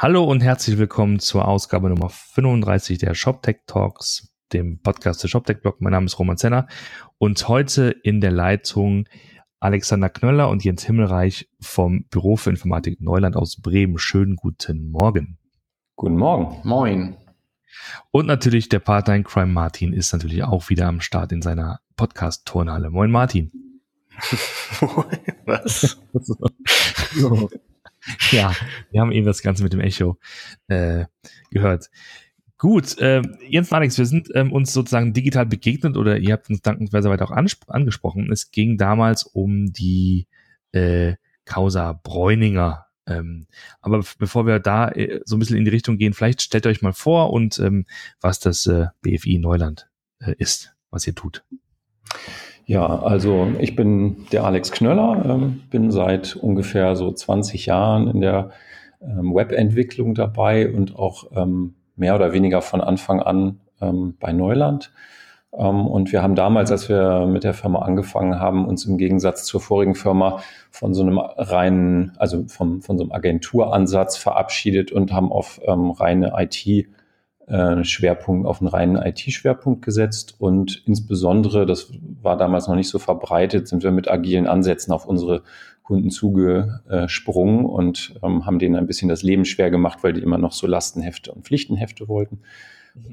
Hallo und herzlich willkommen zur Ausgabe Nummer 35 der ShopTech Talks, dem Podcast des ShopTech Blog. Mein Name ist Roman Zenner und heute in der Leitung Alexander Knöller und Jens Himmelreich vom Büro für Informatik Neuland aus Bremen. Schönen guten Morgen. Guten Morgen. Moin. Und natürlich der Partner in Crime Martin ist natürlich auch wieder am Start in seiner Podcast-Turnhalle. Moin Martin. Was? Ja, wir haben eben das Ganze mit dem Echo äh, gehört. Gut, äh, Jens Alex, wir sind ähm, uns sozusagen digital begegnet oder ihr habt uns dankenswerterweise auch angesprochen. Es ging damals um die äh, Causa Bräuninger. Ähm, aber bevor wir da äh, so ein bisschen in die Richtung gehen, vielleicht stellt euch mal vor und ähm, was das äh, BFI Neuland äh, ist, was ihr tut. Ja, also ich bin der Alex Knöller, ähm, bin seit ungefähr so 20 Jahren in der ähm, Webentwicklung dabei und auch ähm, mehr oder weniger von Anfang an ähm, bei Neuland. Ähm, und wir haben damals, als wir mit der Firma angefangen haben, uns im Gegensatz zur vorigen Firma von so einem reinen, also vom, von so einem Agenturansatz verabschiedet und haben auf ähm, reine IT äh, Schwerpunkt auf einen reinen IT-Schwerpunkt gesetzt und insbesondere, das war damals noch nicht so verbreitet, sind wir mit agilen Ansätzen auf unsere Kunden zugesprungen und ähm, haben denen ein bisschen das Leben schwer gemacht, weil die immer noch so Lastenhefte und Pflichtenhefte wollten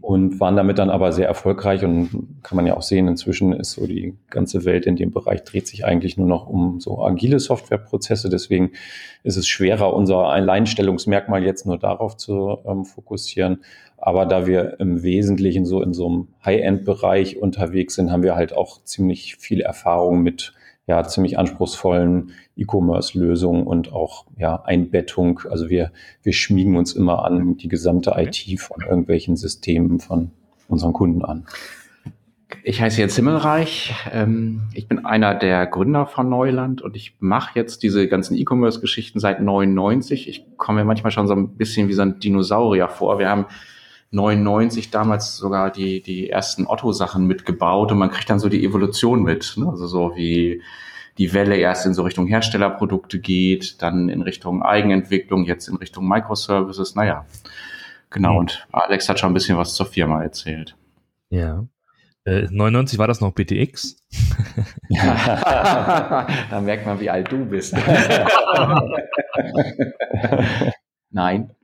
und waren damit dann aber sehr erfolgreich und kann man ja auch sehen, inzwischen ist so die ganze Welt in dem Bereich dreht sich eigentlich nur noch um so agile Softwareprozesse. Deswegen ist es schwerer, unser Alleinstellungsmerkmal jetzt nur darauf zu ähm, fokussieren. Aber da wir im Wesentlichen so in so einem High-End-Bereich unterwegs sind, haben wir halt auch ziemlich viel Erfahrung mit ja, ziemlich anspruchsvollen E-Commerce-Lösungen und auch ja, Einbettung. Also wir, wir schmiegen uns immer an die gesamte IT von irgendwelchen Systemen von unseren Kunden an. Ich heiße Jens Himmelreich. Ähm, ich bin einer der Gründer von Neuland und ich mache jetzt diese ganzen E-Commerce-Geschichten seit 99. Ich komme mir manchmal schon so ein bisschen wie so ein Dinosaurier vor. Wir haben 99 damals sogar die, die ersten Otto-Sachen mitgebaut und man kriegt dann so die Evolution mit. Ne? Also so wie die Welle erst in so Richtung Herstellerprodukte geht, dann in Richtung Eigenentwicklung, jetzt in Richtung Microservices. Naja, genau. Mhm. Und Alex hat schon ein bisschen was zur Firma erzählt. Ja. Äh, 99 war das noch BTX? Da merkt man, wie alt du bist. Nein.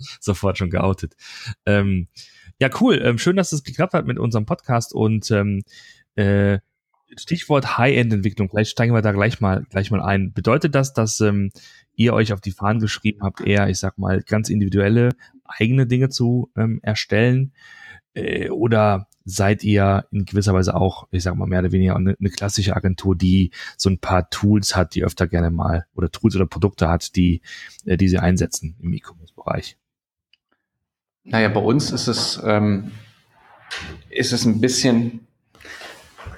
Sofort schon geoutet. Ähm, ja, cool. Ähm, schön, dass es geklappt hat mit unserem Podcast und ähm, äh, Stichwort High-End-Entwicklung. Vielleicht steigen wir da gleich mal gleich mal ein. Bedeutet das, dass ähm, ihr euch auf die Fahnen geschrieben habt, eher, ich sag mal, ganz individuelle eigene Dinge zu ähm, erstellen? Äh, oder seid ihr in gewisser Weise auch, ich sag mal, mehr oder weniger eine, eine, klassische Agentur, die so ein paar Tools hat, die öfter gerne mal oder Tools oder Produkte hat, die, äh, die sie einsetzen im E-Commerce-Bereich? Naja, bei uns ist es, ähm, ist es ein bisschen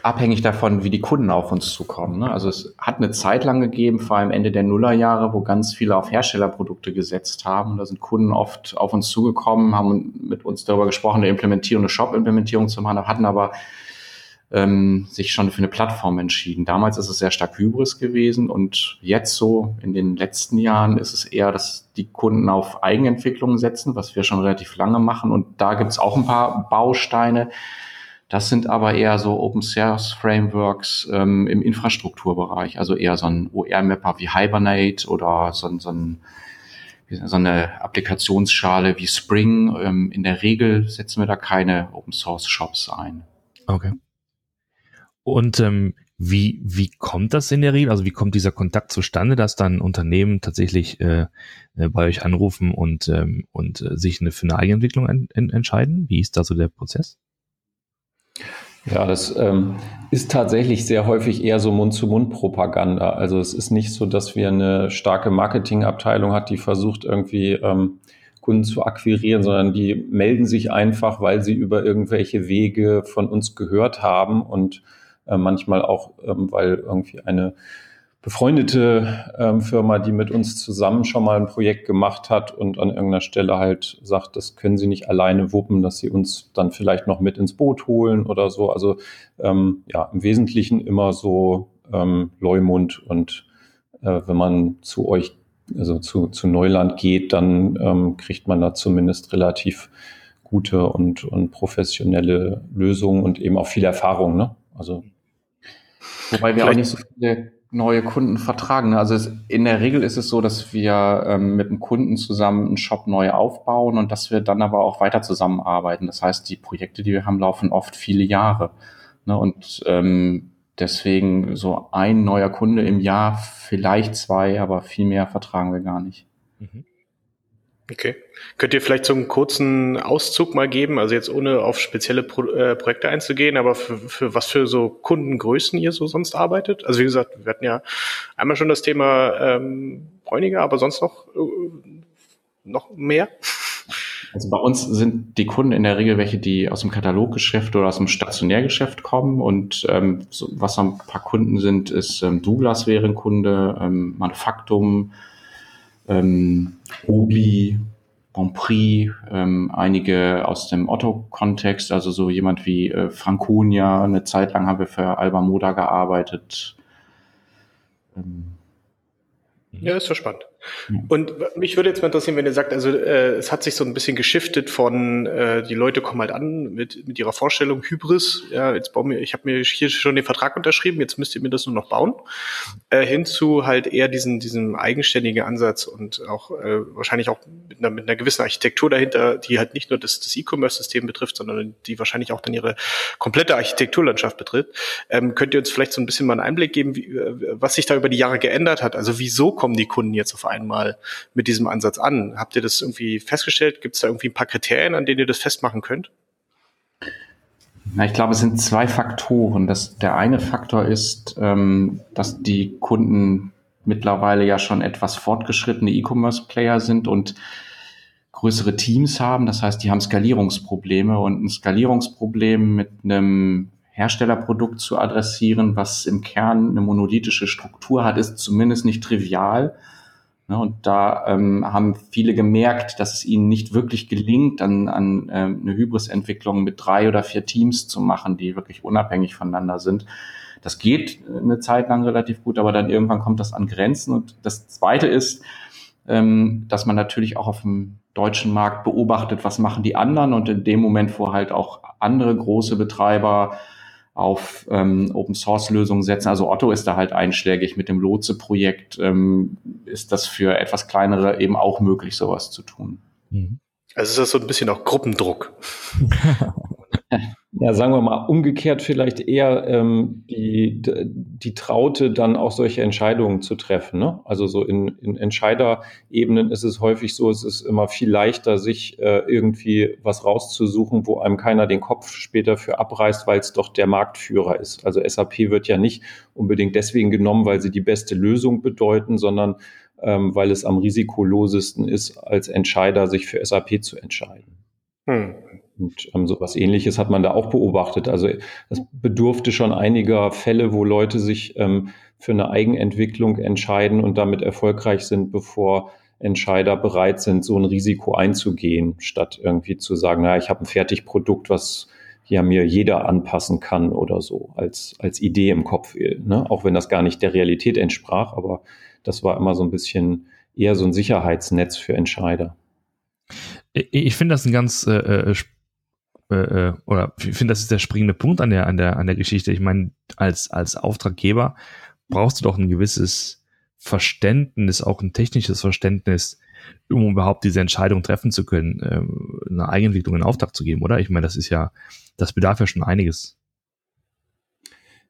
abhängig davon, wie die Kunden auf uns zukommen. Ne? Also es hat eine Zeit lang gegeben, vor allem Ende der Nullerjahre, wo ganz viele auf Herstellerprodukte gesetzt haben. Da sind Kunden oft auf uns zugekommen, haben mit uns darüber gesprochen, eine Implementierung, eine Shop-Implementierung zu machen, hatten aber ähm, sich schon für eine Plattform entschieden. Damals ist es sehr stark Hybris gewesen und jetzt so in den letzten Jahren ist es eher, dass die Kunden auf Eigenentwicklung setzen, was wir schon relativ lange machen. Und da gibt es auch ein paar Bausteine, das sind aber eher so Open Source Frameworks ähm, im Infrastrukturbereich, also eher so ein OR-Mapper wie Hibernate oder so, so, ein, so eine Applikationsschale wie Spring. Ähm, in der Regel setzen wir da keine Open Source Shops ein. Okay. Und ähm, wie, wie kommt das in der Regel? Also wie kommt dieser Kontakt zustande, dass dann Unternehmen tatsächlich äh, äh bei euch anrufen und, ähm, und äh, sich eine, für eine Eigenentwicklung en, en, entscheiden? Wie ist da so der Prozess? Ja, das ähm, ist tatsächlich sehr häufig eher so Mund-zu-Mund-Propaganda. Also es ist nicht so, dass wir eine starke Marketingabteilung hat, die versucht irgendwie ähm, Kunden zu akquirieren, sondern die melden sich einfach, weil sie über irgendwelche Wege von uns gehört haben und äh, manchmal auch, ähm, weil irgendwie eine befreundete ähm, Firma, die mit uns zusammen schon mal ein Projekt gemacht hat und an irgendeiner Stelle halt sagt, das können sie nicht alleine wuppen, dass sie uns dann vielleicht noch mit ins Boot holen oder so. Also ähm, ja, im Wesentlichen immer so ähm, Leumund und äh, wenn man zu euch also zu, zu Neuland geht, dann ähm, kriegt man da zumindest relativ gute und, und professionelle Lösungen und eben auch viel Erfahrung. Ne? Also Wobei wir auch nicht so viele neue Kunden vertragen. Ne? Also es, in der Regel ist es so, dass wir ähm, mit einem Kunden zusammen einen Shop neu aufbauen und dass wir dann aber auch weiter zusammenarbeiten. Das heißt, die Projekte, die wir haben, laufen oft viele Jahre. Ne? Und ähm, deswegen so ein neuer Kunde im Jahr, vielleicht zwei, aber viel mehr vertragen wir gar nicht. Mhm. Okay. Könnt ihr vielleicht so einen kurzen Auszug mal geben, also jetzt ohne auf spezielle Pro äh, Projekte einzugehen, aber für, für was für so Kundengrößen ihr so sonst arbeitet? Also wie gesagt, wir hatten ja einmal schon das Thema ähm, Bräuniger, aber sonst noch, äh, noch mehr? Also bei uns sind die Kunden in der Regel welche, die aus dem Kataloggeschäft oder aus dem Stationärgeschäft kommen. Und ähm, so, was ein paar Kunden sind, ist ähm, Douglas wäre ein Kunde, ähm, Manufaktum, ähm, Obi, Grand Prix, ähm, einige aus dem Otto-Kontext, also so jemand wie äh, Franconia. Eine Zeit lang haben wir für Alba Moda gearbeitet. Ähm, ja, ist spannend. Und mich würde jetzt mal interessieren, wenn ihr sagt, also äh, es hat sich so ein bisschen geschiftet von, äh, die Leute kommen halt an mit, mit ihrer Vorstellung Hybris, ja, jetzt bauen wir, ich habe mir hier schon den Vertrag unterschrieben, jetzt müsst ihr mir das nur noch bauen, äh, hinzu halt eher diesen, diesen eigenständigen Ansatz und auch äh, wahrscheinlich auch mit einer, mit einer gewissen Architektur dahinter, die halt nicht nur das, das E-Commerce-System betrifft, sondern die wahrscheinlich auch dann ihre komplette Architekturlandschaft betrifft. Ähm, könnt ihr uns vielleicht so ein bisschen mal einen Einblick geben, wie, äh, was sich da über die Jahre geändert hat? Also wieso kommen die Kunden jetzt auf einmal mit diesem Ansatz an? Habt ihr das irgendwie festgestellt? Gibt es da irgendwie ein paar Kriterien, an denen ihr das festmachen könnt? Na, ich glaube, es sind zwei Faktoren. Das, der eine Faktor ist, ähm, dass die Kunden mittlerweile ja schon etwas fortgeschrittene E-Commerce-Player sind und größere Teams haben. Das heißt, die haben Skalierungsprobleme und ein Skalierungsproblem mit einem Herstellerprodukt zu adressieren, was im Kern eine monolithische Struktur hat, ist zumindest nicht trivial. Ne, und da ähm, haben viele gemerkt, dass es ihnen nicht wirklich gelingt, an, an äh, eine Hybris-Entwicklung mit drei oder vier Teams zu machen, die wirklich unabhängig voneinander sind. Das geht eine Zeit lang relativ gut, aber dann irgendwann kommt das an Grenzen. Und das Zweite ist, ähm, dass man natürlich auch auf dem deutschen Markt beobachtet, was machen die anderen und in dem Moment, wo halt auch andere große Betreiber auf ähm, Open Source Lösungen setzen. Also Otto ist da halt einschlägig mit dem Lotse-Projekt, ähm, ist das für etwas kleinere eben auch möglich, sowas zu tun. Mhm. Also ist das so ein bisschen auch Gruppendruck. Ja, sagen wir mal, umgekehrt vielleicht eher ähm, die, die Traute, dann auch solche Entscheidungen zu treffen. Ne? Also so in, in Entscheiderebenen ist es häufig so, es ist immer viel leichter, sich äh, irgendwie was rauszusuchen, wo einem keiner den Kopf später für abreißt, weil es doch der Marktführer ist. Also SAP wird ja nicht unbedingt deswegen genommen, weil sie die beste Lösung bedeuten, sondern ähm, weil es am risikolosesten ist, als Entscheider sich für SAP zu entscheiden. Hm. Und ähm, so was ähnliches hat man da auch beobachtet. Also es bedurfte schon einiger Fälle, wo Leute sich ähm, für eine Eigenentwicklung entscheiden und damit erfolgreich sind, bevor Entscheider bereit sind, so ein Risiko einzugehen, statt irgendwie zu sagen, na, ich habe ein Fertigprodukt, was ja mir jeder anpassen kann oder so, als, als Idee im Kopf, ne? auch wenn das gar nicht der Realität entsprach, aber das war immer so ein bisschen eher so ein Sicherheitsnetz für Entscheider. Ich finde das ein ganz äh, äh äh, oder ich finde, das ist der springende Punkt an der, an der, an der Geschichte. Ich meine, als, als Auftraggeber brauchst du doch ein gewisses Verständnis, auch ein technisches Verständnis, um überhaupt diese Entscheidung treffen zu können, äh, eine Eigenentwicklung in Auftrag zu geben, oder? Ich meine, das ist ja, das bedarf ja schon einiges.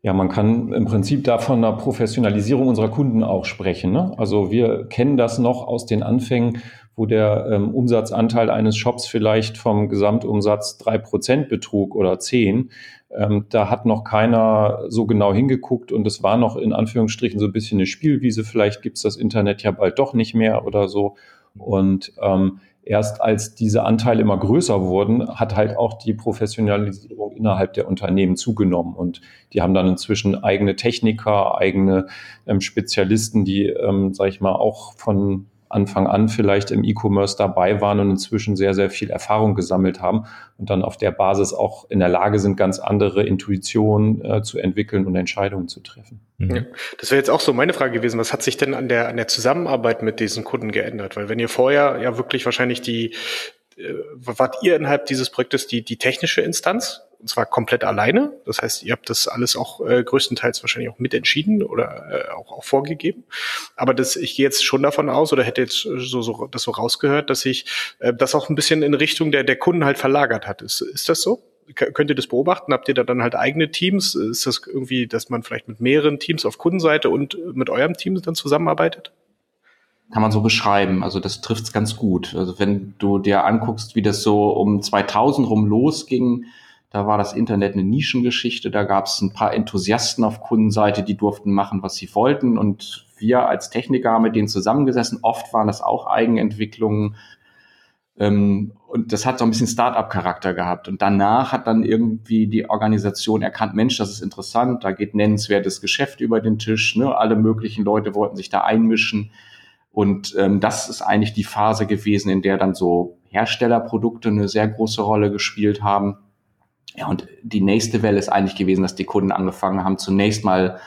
Ja, man kann im Prinzip da von einer Professionalisierung unserer Kunden auch sprechen. Ne? Also wir kennen das noch aus den Anfängen, wo der ähm, Umsatzanteil eines Shops vielleicht vom Gesamtumsatz drei Prozent betrug oder zehn. Ähm, da hat noch keiner so genau hingeguckt und es war noch in Anführungsstrichen so ein bisschen eine Spielwiese. Vielleicht gibt's das Internet ja bald doch nicht mehr oder so. Und ähm, erst als diese Anteile immer größer wurden, hat halt auch die Professionalisierung innerhalb der Unternehmen zugenommen. Und die haben dann inzwischen eigene Techniker, eigene ähm, Spezialisten, die, ähm, sage ich mal, auch von Anfang an vielleicht im E-Commerce dabei waren und inzwischen sehr, sehr viel Erfahrung gesammelt haben und dann auf der Basis auch in der Lage sind, ganz andere Intuitionen äh, zu entwickeln und Entscheidungen zu treffen. Mhm. Ja, das wäre jetzt auch so meine Frage gewesen. Was hat sich denn an der, an der Zusammenarbeit mit diesen Kunden geändert? Weil wenn ihr vorher ja wirklich wahrscheinlich die, äh, wart ihr innerhalb dieses Projektes die, die technische Instanz? Und zwar komplett alleine. Das heißt, ihr habt das alles auch äh, größtenteils wahrscheinlich auch mitentschieden oder äh, auch, auch vorgegeben. Aber das, ich gehe jetzt schon davon aus oder hätte jetzt so, so das so rausgehört, dass sich äh, das auch ein bisschen in Richtung der, der Kunden halt verlagert hat. Ist, ist das so? könnt ihr das beobachten? Habt ihr da dann halt eigene Teams? Ist das irgendwie, dass man vielleicht mit mehreren Teams auf Kundenseite und mit eurem Team dann zusammenarbeitet? Kann man so beschreiben. Also das trifft es ganz gut. Also wenn du dir anguckst, wie das so um 2000 rum losging, da war das Internet eine Nischengeschichte. Da gab es ein paar Enthusiasten auf Kundenseite, die durften machen, was sie wollten. Und wir als Techniker haben mit denen zusammengesessen. Oft waren das auch Eigenentwicklungen. Ähm, und das hat so ein bisschen Start-up-Charakter gehabt. Und danach hat dann irgendwie die Organisation erkannt, Mensch, das ist interessant, da geht nennenswertes Geschäft über den Tisch. Ne? Alle möglichen Leute wollten sich da einmischen. Und ähm, das ist eigentlich die Phase gewesen, in der dann so Herstellerprodukte eine sehr große Rolle gespielt haben. Ja, und die nächste Welle ist eigentlich gewesen, dass die Kunden angefangen haben, zunächst mal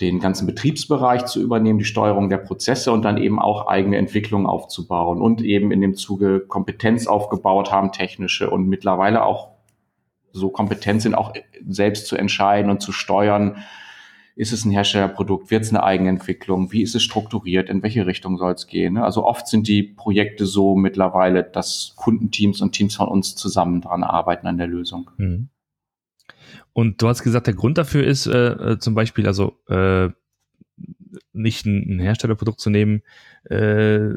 den ganzen Betriebsbereich zu übernehmen, die Steuerung der Prozesse und dann eben auch eigene Entwicklungen aufzubauen und eben in dem Zuge Kompetenz aufgebaut haben, technische und mittlerweile auch so kompetent sind, auch selbst zu entscheiden und zu steuern, ist es ein Herstellerprodukt? Wird es eine Eigenentwicklung? Wie ist es strukturiert? In welche Richtung soll es gehen? Also oft sind die Projekte so mittlerweile, dass Kundenteams und Teams von uns zusammen dran arbeiten an der Lösung. Mhm. Und du hast gesagt, der Grund dafür ist äh, äh zum Beispiel, also äh, nicht ein, ein Herstellerprodukt zu nehmen, äh,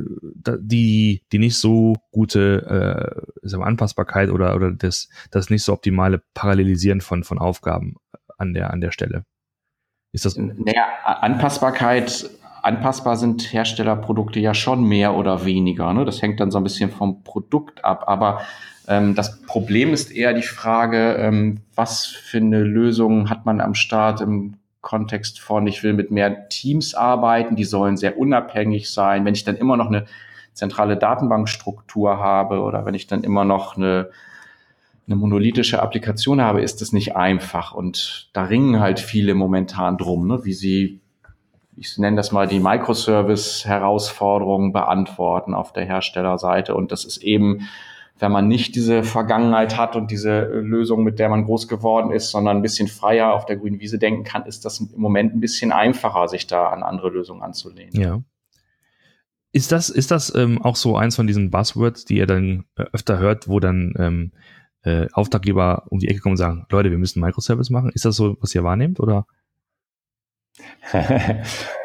die, die nicht so gute äh, Anpassbarkeit oder, oder das, das nicht so optimale Parallelisieren von, von Aufgaben an der, an der Stelle. Ist das? Naja, Anpassbarkeit, anpassbar sind Herstellerprodukte ja schon mehr oder weniger. Ne? Das hängt dann so ein bisschen vom Produkt ab. Aber ähm, das Problem ist eher die Frage, ähm, was für eine Lösung hat man am Start im Kontext von, ich will mit mehr Teams arbeiten, die sollen sehr unabhängig sein. Wenn ich dann immer noch eine zentrale Datenbankstruktur habe oder wenn ich dann immer noch eine eine monolithische Applikation habe, ist das nicht einfach. Und da ringen halt viele momentan drum, ne? wie sie, ich nenne das mal die Microservice-Herausforderungen beantworten auf der Herstellerseite. Und das ist eben, wenn man nicht diese Vergangenheit hat und diese Lösung, mit der man groß geworden ist, sondern ein bisschen freier auf der grünen Wiese denken kann, ist das im Moment ein bisschen einfacher, sich da an andere Lösungen anzulehnen. Ja. Ist das, ist das ähm, auch so eins von diesen Buzzwords, die ihr dann äh, öfter hört, wo dann ähm, äh, Auftraggeber um die Ecke kommen und sagen, Leute, wir müssen Microservice machen. Ist das so, was ihr wahrnehmt oder?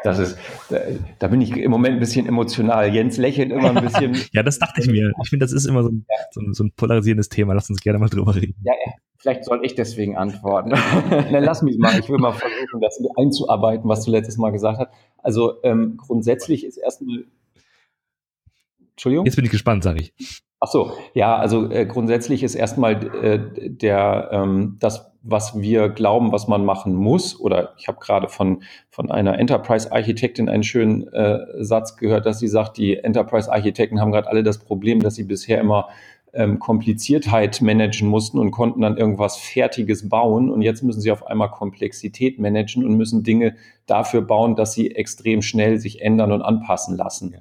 das ist, da bin ich im Moment ein bisschen emotional. Jens lächelt immer ein bisschen. ja, das dachte ich mir. Ich finde, das ist immer so ein, so, ein, so ein, polarisierendes Thema. Lass uns gerne mal drüber reden. Ja, vielleicht soll ich deswegen antworten. Dann lass mich mal. Ich will mal versuchen, das einzuarbeiten, was du letztes Mal gesagt hast. Also ähm, grundsätzlich ist erstmal. Entschuldigung? Jetzt bin ich gespannt, sage ich. Ach so, ja, also äh, grundsätzlich ist erstmal äh, der ähm, das, was wir glauben, was man machen muss. Oder ich habe gerade von von einer Enterprise-Architektin einen schönen äh, Satz gehört, dass sie sagt, die Enterprise-Architekten haben gerade alle das Problem, dass sie bisher immer ähm, Kompliziertheit managen mussten und konnten dann irgendwas Fertiges bauen. Und jetzt müssen sie auf einmal Komplexität managen und müssen Dinge dafür bauen, dass sie extrem schnell sich ändern und anpassen lassen. Ja.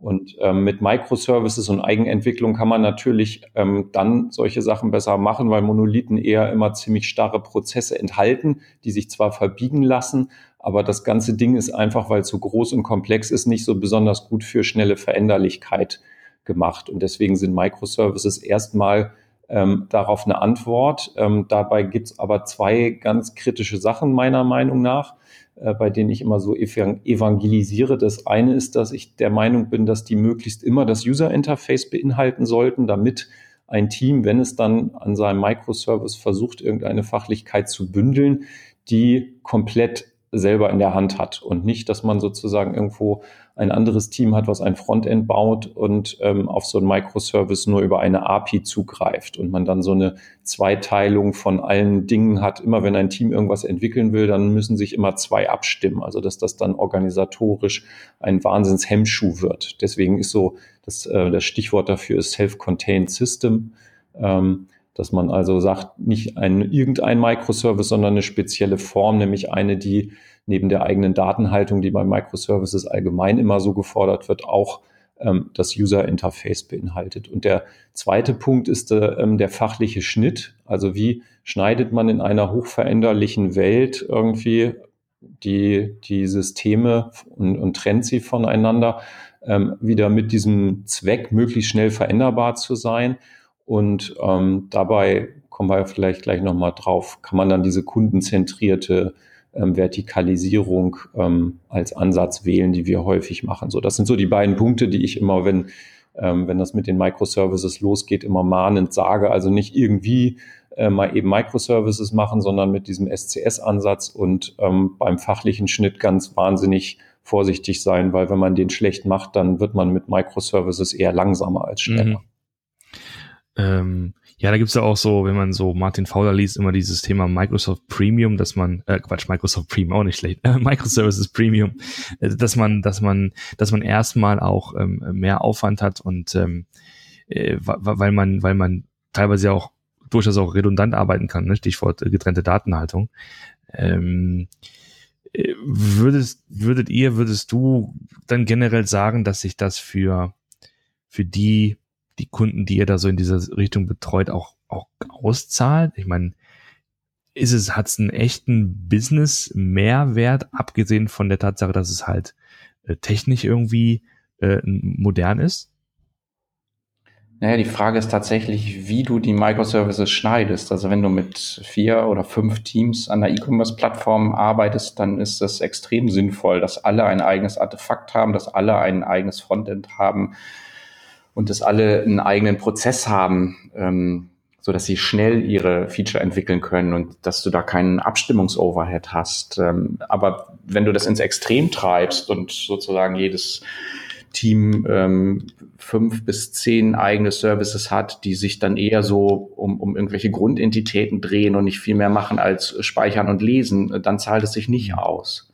Und ähm, mit Microservices und Eigenentwicklung kann man natürlich ähm, dann solche Sachen besser machen, weil Monolithen eher immer ziemlich starre Prozesse enthalten, die sich zwar verbiegen lassen, aber das ganze Ding ist einfach, weil es so groß und komplex ist, nicht so besonders gut für schnelle Veränderlichkeit gemacht. Und deswegen sind Microservices erstmal ähm, darauf eine Antwort. Ähm, dabei gibt's aber zwei ganz kritische Sachen meiner Meinung nach. Äh, bei denen ich immer so evangelisiere. Das eine ist, dass ich der Meinung bin, dass die möglichst immer das User Interface beinhalten sollten, damit ein Team, wenn es dann an seinem Microservice versucht, irgendeine Fachlichkeit zu bündeln, die komplett selber in der Hand hat und nicht, dass man sozusagen irgendwo ein anderes Team hat, was ein Frontend baut und ähm, auf so einen Microservice nur über eine API zugreift und man dann so eine Zweiteilung von allen Dingen hat. Immer wenn ein Team irgendwas entwickeln will, dann müssen sich immer zwei abstimmen. Also dass das dann organisatorisch ein Wahnsinnshemmschuh wird. Deswegen ist so, das, äh, das Stichwort dafür ist Self-Contained System. Ähm, dass man also sagt, nicht ein, irgendein Microservice, sondern eine spezielle Form, nämlich eine, die neben der eigenen Datenhaltung, die bei Microservices allgemein immer so gefordert wird, auch ähm, das User Interface beinhaltet. Und der zweite Punkt ist äh, ähm, der fachliche Schnitt. Also wie schneidet man in einer hochveränderlichen Welt irgendwie die, die Systeme und, und trennt sie voneinander, ähm, wieder mit diesem Zweck, möglichst schnell veränderbar zu sein und ähm, dabei kommen wir vielleicht gleich nochmal drauf, kann man dann diese kundenzentrierte ähm, Vertikalisierung ähm, als Ansatz wählen, die wir häufig machen. So, das sind so die beiden Punkte, die ich immer, wenn, ähm, wenn das mit den Microservices losgeht, immer mahnend sage. Also nicht irgendwie äh, mal eben Microservices machen, sondern mit diesem SCS-Ansatz und ähm, beim fachlichen Schnitt ganz wahnsinnig vorsichtig sein, weil wenn man den schlecht macht, dann wird man mit Microservices eher langsamer als schneller. Mhm. Ähm, ja, da gibt's ja auch so, wenn man so Martin Fowler liest, immer dieses Thema Microsoft Premium, dass man, äh, Quatsch, Microsoft Premium auch nicht schlecht, äh, Microservices Premium, äh, dass man, dass man, dass man erstmal auch ähm, mehr Aufwand hat und ähm, äh, weil man, weil man teilweise auch durchaus auch redundant arbeiten kann, ne? Stichwort äh, getrennte Datenhaltung. Ähm, äh, würdest, würdet ihr, würdest du dann generell sagen, dass sich das für, für die die Kunden, die ihr da so in dieser Richtung betreut, auch, auch auszahlt? Ich meine, ist es, hat es einen echten Business-Mehrwert, abgesehen von der Tatsache, dass es halt äh, technisch irgendwie äh, modern ist? Naja, die Frage ist tatsächlich, wie du die Microservices schneidest. Also wenn du mit vier oder fünf Teams an der E-Commerce-Plattform arbeitest, dann ist das extrem sinnvoll, dass alle ein eigenes Artefakt haben, dass alle ein eigenes Frontend haben, und dass alle einen eigenen Prozess haben, ähm, so dass sie schnell ihre Feature entwickeln können und dass du da keinen Abstimmungsoverhead hast. Ähm, aber wenn du das ins Extrem treibst und sozusagen jedes Team ähm, fünf bis zehn eigene Services hat, die sich dann eher so um, um irgendwelche Grundentitäten drehen und nicht viel mehr machen als speichern und lesen, dann zahlt es sich nicht aus.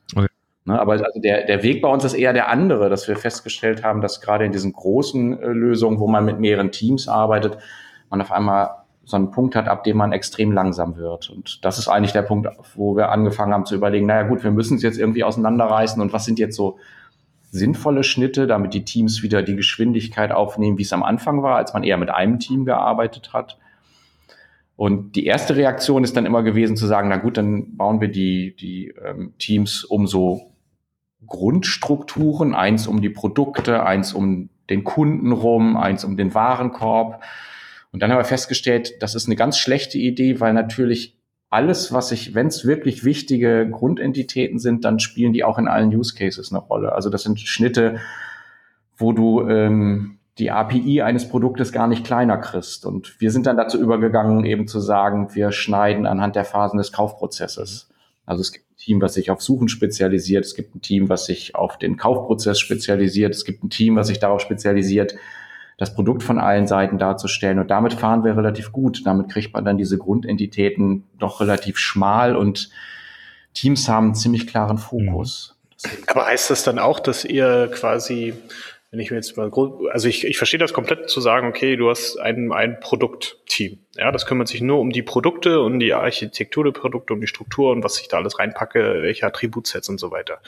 Ne, aber also der, der Weg bei uns ist eher der andere, dass wir festgestellt haben, dass gerade in diesen großen äh, Lösungen, wo man mit mehreren Teams arbeitet, man auf einmal so einen Punkt hat, ab dem man extrem langsam wird. Und das ist eigentlich der Punkt, wo wir angefangen haben zu überlegen, naja gut, wir müssen es jetzt irgendwie auseinanderreißen und was sind jetzt so sinnvolle Schnitte, damit die Teams wieder die Geschwindigkeit aufnehmen, wie es am Anfang war, als man eher mit einem Team gearbeitet hat. Und die erste Reaktion ist dann immer gewesen zu sagen, na gut, dann bauen wir die, die ähm, Teams umso Grundstrukturen, eins um die Produkte, eins um den Kunden rum, eins um den Warenkorb. Und dann haben wir festgestellt, das ist eine ganz schlechte Idee, weil natürlich alles, was ich, wenn es wirklich wichtige Grundentitäten sind, dann spielen die auch in allen Use Cases eine Rolle. Also das sind Schnitte, wo du ähm, die API eines Produktes gar nicht kleiner kriegst. Und wir sind dann dazu übergegangen, eben zu sagen, wir schneiden anhand der Phasen des Kaufprozesses. Also es gibt ein Team, was sich auf Suchen spezialisiert, es gibt ein Team, was sich auf den Kaufprozess spezialisiert, es gibt ein Team, was sich darauf spezialisiert, das Produkt von allen Seiten darzustellen. Und damit fahren wir relativ gut. Damit kriegt man dann diese Grundentitäten doch relativ schmal und Teams haben einen ziemlich klaren Fokus. Mhm. Aber heißt das dann auch, dass ihr quasi wenn ich mir jetzt mal, also ich, ich verstehe das komplett zu sagen, okay, du hast ein, ein Produktteam. Ja, das kümmert sich nur um die Produkte und die Architektur der Produkte, um die Struktur und was ich da alles reinpacke, welche Attributsets und so weiter.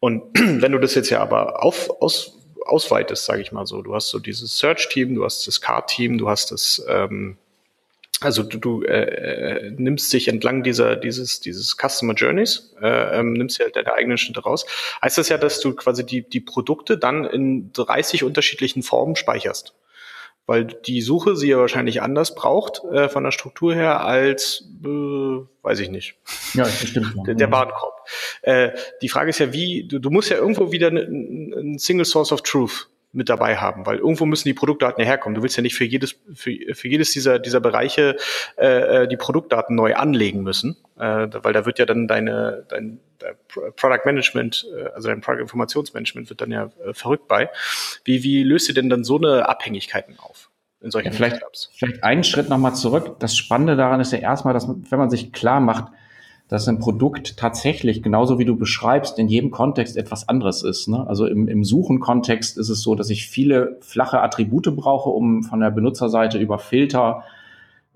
Und wenn du das jetzt ja aber auf, aus, ausweitest, sage ich mal so, du hast so dieses Search-Team, du hast das Card-Team, du hast das ähm, also du, du äh, nimmst dich entlang dieser dieses dieses Customer Journeys, äh, ähm, nimmst ja halt deine eigenen Schnitte raus. Heißt das ja, dass du quasi die die Produkte dann in 30 unterschiedlichen Formen speicherst, weil die Suche sie ja wahrscheinlich anders braucht äh, von der Struktur her als äh, weiß ich nicht. Ja, das stimmt. Der, der Warenkorb. Äh, die Frage ist ja, wie du, du musst ja irgendwo wieder ein Single Source of Truth mit dabei haben, weil irgendwo müssen die Produktdaten ja herkommen. Du willst ja nicht für jedes für, für jedes dieser dieser Bereiche äh, äh die Produktdaten neu anlegen müssen, äh, weil da wird ja dann deine dein, Product Management, äh, also dein Product Informationsmanagement wird dann ja äh, verrückt bei. Wie wie löst ihr denn dann so eine Abhängigkeiten auf? In solchen ja, vielleicht, vielleicht einen Schritt nochmal zurück. Das Spannende daran ist ja erstmal, dass wenn man sich klar macht, dass ein Produkt tatsächlich, genauso wie du beschreibst, in jedem Kontext etwas anderes ist. Ne? Also im, im Suchen-Kontext ist es so, dass ich viele flache Attribute brauche, um von der Benutzerseite über Filter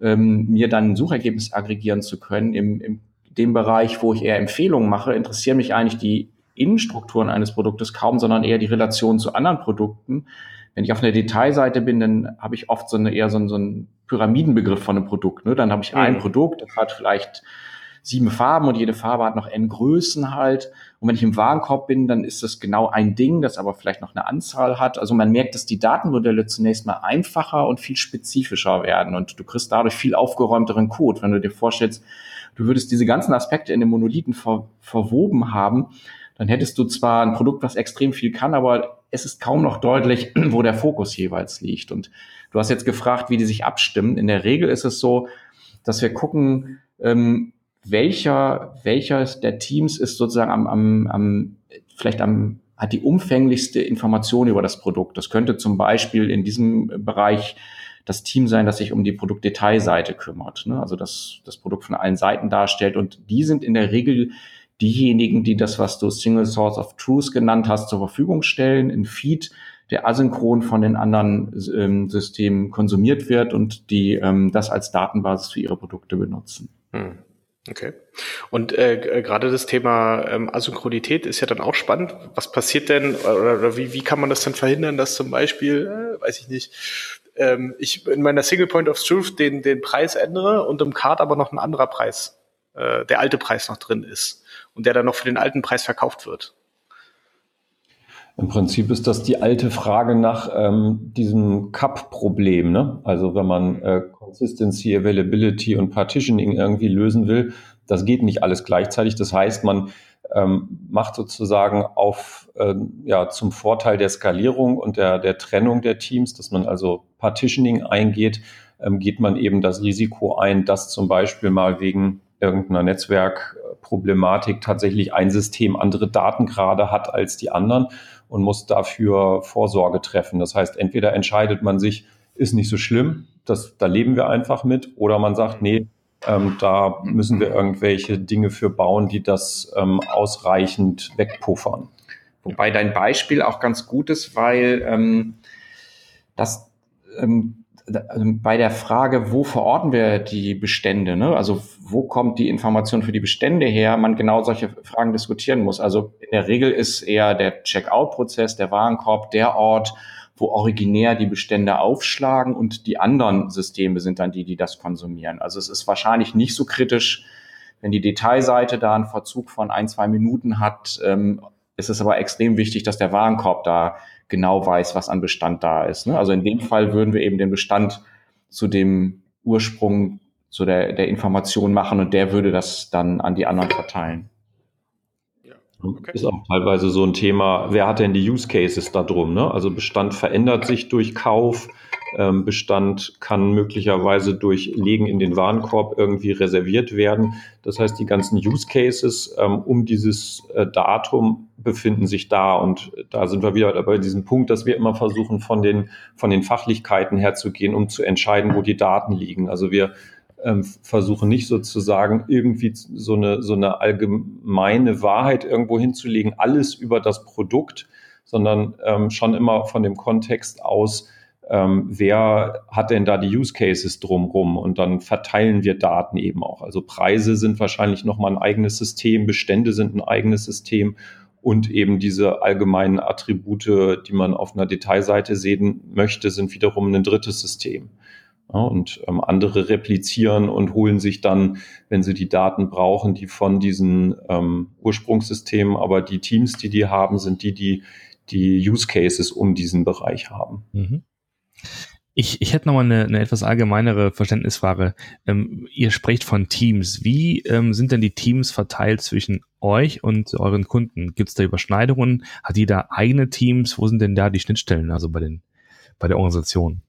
ähm, mir dann ein Suchergebnis aggregieren zu können. Im, Im dem Bereich, wo ich eher Empfehlungen mache, interessieren mich eigentlich die Innenstrukturen eines Produktes kaum, sondern eher die Relation zu anderen Produkten. Wenn ich auf einer Detailseite bin, dann habe ich oft so eine eher so, einen, so einen Pyramidenbegriff von einem Produkt. Ne? Dann habe ich ein mhm. Produkt, das hat vielleicht sieben Farben und jede Farbe hat noch n Größen halt. Und wenn ich im Warenkorb bin, dann ist das genau ein Ding, das aber vielleicht noch eine Anzahl hat. Also man merkt, dass die Datenmodelle zunächst mal einfacher und viel spezifischer werden und du kriegst dadurch viel aufgeräumteren Code. Wenn du dir vorstellst, du würdest diese ganzen Aspekte in den Monolithen ver verwoben haben, dann hättest du zwar ein Produkt, was extrem viel kann, aber es ist kaum noch deutlich, wo der Fokus jeweils liegt. Und du hast jetzt gefragt, wie die sich abstimmen. In der Regel ist es so, dass wir gucken, ähm, welcher, welches der Teams ist sozusagen am, am, am vielleicht am, hat die umfänglichste Information über das Produkt. Das könnte zum Beispiel in diesem Bereich das Team sein, das sich um die Produktdetailseite kümmert, ne? also das, das Produkt von allen Seiten darstellt. Und die sind in der Regel diejenigen, die das, was du Single Source of Truth genannt hast, zur Verfügung stellen, in Feed, der asynchron von den anderen ähm, Systemen konsumiert wird und die ähm, das als Datenbasis für ihre Produkte benutzen. Hm. Okay. Und äh, gerade das Thema ähm, Asynchronität ist ja dann auch spannend. Was passiert denn oder, oder wie, wie kann man das denn verhindern, dass zum Beispiel, äh, weiß ich nicht, ähm, ich in meiner Single Point of Truth den, den Preis ändere und im Card aber noch ein anderer Preis, äh, der alte Preis noch drin ist und der dann noch für den alten Preis verkauft wird? Im Prinzip ist das die alte Frage nach ähm, diesem Cup-Problem. Ne? Also wenn man äh, Consistency, Availability und Partitioning irgendwie lösen will, das geht nicht alles gleichzeitig. Das heißt, man ähm, macht sozusagen auf äh, ja zum Vorteil der Skalierung und der, der Trennung der Teams, dass man also Partitioning eingeht, ähm, geht man eben das Risiko ein, dass zum Beispiel mal wegen irgendeiner Netzwerkproblematik tatsächlich ein System andere Datengrade hat als die anderen und muss dafür Vorsorge treffen. Das heißt, entweder entscheidet man sich, ist nicht so schlimm, das, da leben wir einfach mit, oder man sagt, nee, ähm, da müssen wir irgendwelche Dinge für bauen, die das ähm, ausreichend wegpuffern. Wobei dein Beispiel auch ganz gut ist, weil ähm, das ähm, also bei der Frage, wo verorten wir die Bestände, ne? also wo kommt die Information für die Bestände her, man genau solche Fragen diskutieren muss. Also in der Regel ist eher der Checkout-Prozess, der Warenkorb, der Ort, wo originär die Bestände aufschlagen und die anderen Systeme sind dann die, die das konsumieren. Also es ist wahrscheinlich nicht so kritisch, wenn die Detailseite da einen Verzug von ein, zwei Minuten hat. Ähm, ist es aber extrem wichtig, dass der Warenkorb da genau weiß, was an Bestand da ist. Ne? Also in dem Fall würden wir eben den Bestand zu dem Ursprung, zu der, der Information machen und der würde das dann an die anderen verteilen. Okay. Ist auch teilweise so ein Thema, wer hat denn die Use Cases da drum? Ne? Also Bestand verändert sich durch Kauf, ähm, Bestand kann möglicherweise durch Legen in den Warenkorb irgendwie reserviert werden. Das heißt, die ganzen Use Cases ähm, um dieses äh, Datum befinden sich da. Und da sind wir wieder bei diesem Punkt, dass wir immer versuchen, von den, von den Fachlichkeiten herzugehen, um zu entscheiden, wo die Daten liegen. Also wir ähm, versuchen nicht sozusagen irgendwie so eine, so eine allgemeine Wahrheit irgendwo hinzulegen, alles über das Produkt, sondern ähm, schon immer von dem Kontext aus, ähm, wer hat denn da die Use Cases drumrum und dann verteilen wir Daten eben auch. Also Preise sind wahrscheinlich nochmal ein eigenes System, Bestände sind ein eigenes System und eben diese allgemeinen Attribute, die man auf einer Detailseite sehen möchte, sind wiederum ein drittes System. Ja, und ähm, andere replizieren und holen sich dann, wenn sie die Daten brauchen, die von diesen ähm, Ursprungssystemen, aber die Teams, die die haben, sind die, die die Use Cases um diesen Bereich haben. Mhm. Ich, ich hätte nochmal eine, eine etwas allgemeinere Verständnisfrage. Ähm, ihr sprecht von Teams. Wie ähm, sind denn die Teams verteilt zwischen euch und euren Kunden? Gibt es da Überschneidungen? Hat jeder eigene Teams? Wo sind denn da die Schnittstellen, also bei, den, bei der Organisation?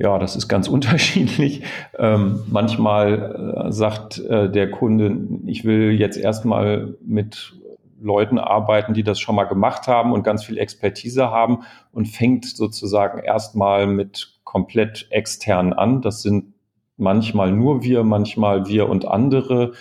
Ja, das ist ganz unterschiedlich. Ähm, manchmal äh, sagt äh, der Kunde, ich will jetzt erstmal mit Leuten arbeiten, die das schon mal gemacht haben und ganz viel Expertise haben und fängt sozusagen erstmal mit komplett extern an. Das sind manchmal nur wir, manchmal wir und andere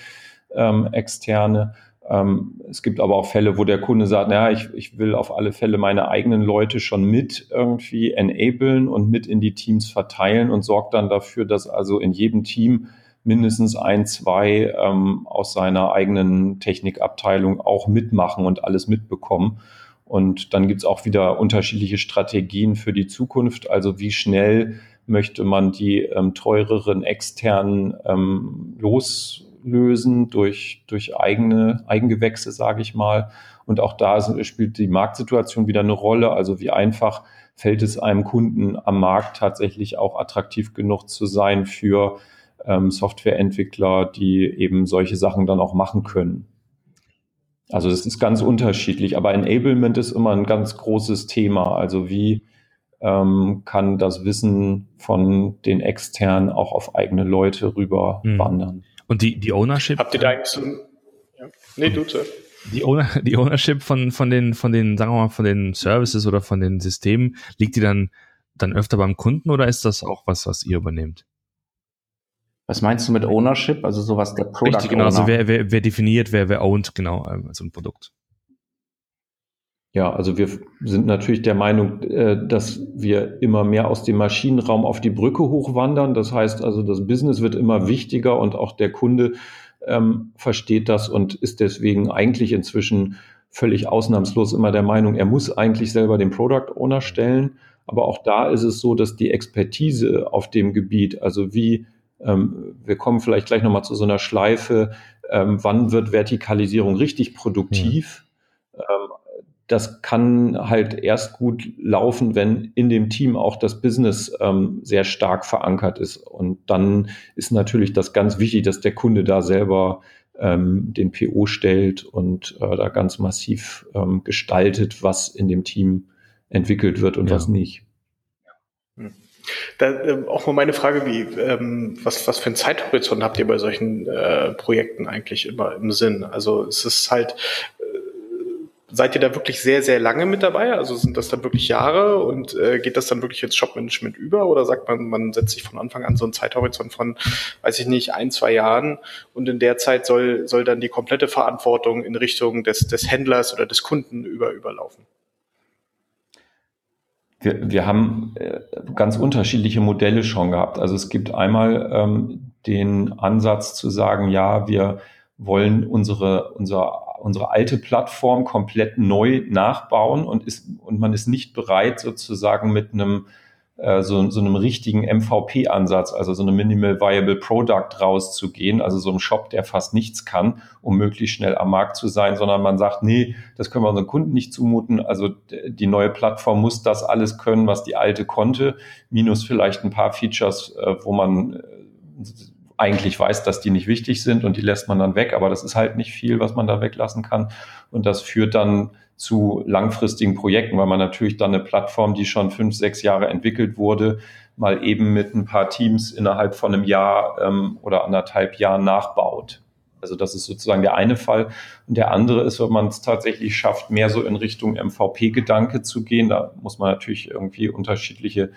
ähm, externe. Ähm, es gibt aber auch Fälle, wo der Kunde sagt, naja, ich, ich will auf alle Fälle meine eigenen Leute schon mit irgendwie enablen und mit in die Teams verteilen und sorgt dann dafür, dass also in jedem Team mindestens ein, zwei ähm, aus seiner eigenen Technikabteilung auch mitmachen und alles mitbekommen. Und dann gibt es auch wieder unterschiedliche Strategien für die Zukunft. Also wie schnell möchte man die ähm, teureren externen ähm, loslösen durch, durch eigene Eigengewächse, sage ich mal. Und auch da spielt die Marktsituation wieder eine Rolle. Also wie einfach fällt es einem Kunden am Markt tatsächlich auch attraktiv genug zu sein für ähm, Softwareentwickler, die eben solche Sachen dann auch machen können. Also das ist ganz unterschiedlich, aber Enablement ist immer ein ganz großes Thema. Also wie ähm, kann das Wissen von den externen auch auf eigene Leute rüber mhm. wandern? Und die, die Ownership? Habt ihr da eigentlich so ein, ja. Nee, du zuerst. Die, Owner, die Ownership von, von den, von den, sagen wir mal, von den Services oder von den Systemen, liegt die dann, dann öfter beim Kunden oder ist das auch was, was ihr übernehmt? Was meinst du mit Ownership? Also sowas der Product Richtig, genau. Also Owner. Also wer, wer, wer definiert, wer, wer ownt, genau, ähm, so ein Produkt. Ja, also wir sind natürlich der Meinung, äh, dass wir immer mehr aus dem Maschinenraum auf die Brücke hochwandern. Das heißt also, das Business wird immer wichtiger und auch der Kunde ähm, versteht das und ist deswegen eigentlich inzwischen völlig ausnahmslos immer der Meinung, er muss eigentlich selber den Product Owner stellen. Aber auch da ist es so, dass die Expertise auf dem Gebiet, also wie ähm, wir kommen vielleicht gleich nochmal zu so einer Schleife. Ähm, wann wird Vertikalisierung richtig produktiv? Ja. Ähm, das kann halt erst gut laufen, wenn in dem Team auch das Business ähm, sehr stark verankert ist. Und dann ist natürlich das ganz wichtig, dass der Kunde da selber ähm, den PO stellt und äh, da ganz massiv ähm, gestaltet, was in dem Team entwickelt wird und ja. was nicht. Da, äh, auch mal meine Frage, wie, ähm, was, was für einen Zeithorizont habt ihr bei solchen äh, Projekten eigentlich immer im Sinn? Also es ist halt, seid ihr da wirklich sehr, sehr lange mit dabei? Also sind das dann wirklich Jahre und äh, geht das dann wirklich ins Shopmanagement über oder sagt man, man setzt sich von Anfang an so einen Zeithorizont von, weiß ich nicht, ein, zwei Jahren und in der Zeit soll, soll dann die komplette Verantwortung in Richtung des, des Händlers oder des Kunden über, überlaufen? wir, wir haben äh, ganz unterschiedliche Modelle schon gehabt. Also es gibt einmal ähm, den Ansatz zu sagen, ja, wir wollen unsere, unsere, unsere alte Plattform komplett neu nachbauen und, ist, und man ist nicht bereit, sozusagen mit einem äh, so, so einem richtigen MVP-Ansatz, also so einem Minimal Viable Product rauszugehen, also so einem Shop, der fast nichts kann, um möglichst schnell am Markt zu sein, sondern man sagt, nee, das können wir unseren Kunden nicht zumuten. Also die neue Plattform muss das alles können, was die alte konnte, minus vielleicht ein paar Features, äh, wo man äh, eigentlich weiß, dass die nicht wichtig sind und die lässt man dann weg, aber das ist halt nicht viel, was man da weglassen kann. Und das führt dann zu langfristigen Projekten, weil man natürlich dann eine Plattform, die schon fünf, sechs Jahre entwickelt wurde, mal eben mit ein paar Teams innerhalb von einem Jahr ähm, oder anderthalb Jahren nachbaut. Also das ist sozusagen der eine Fall. Und der andere ist, wenn man es tatsächlich schafft, mehr so in Richtung MVP-Gedanke zu gehen. Da muss man natürlich irgendwie unterschiedliche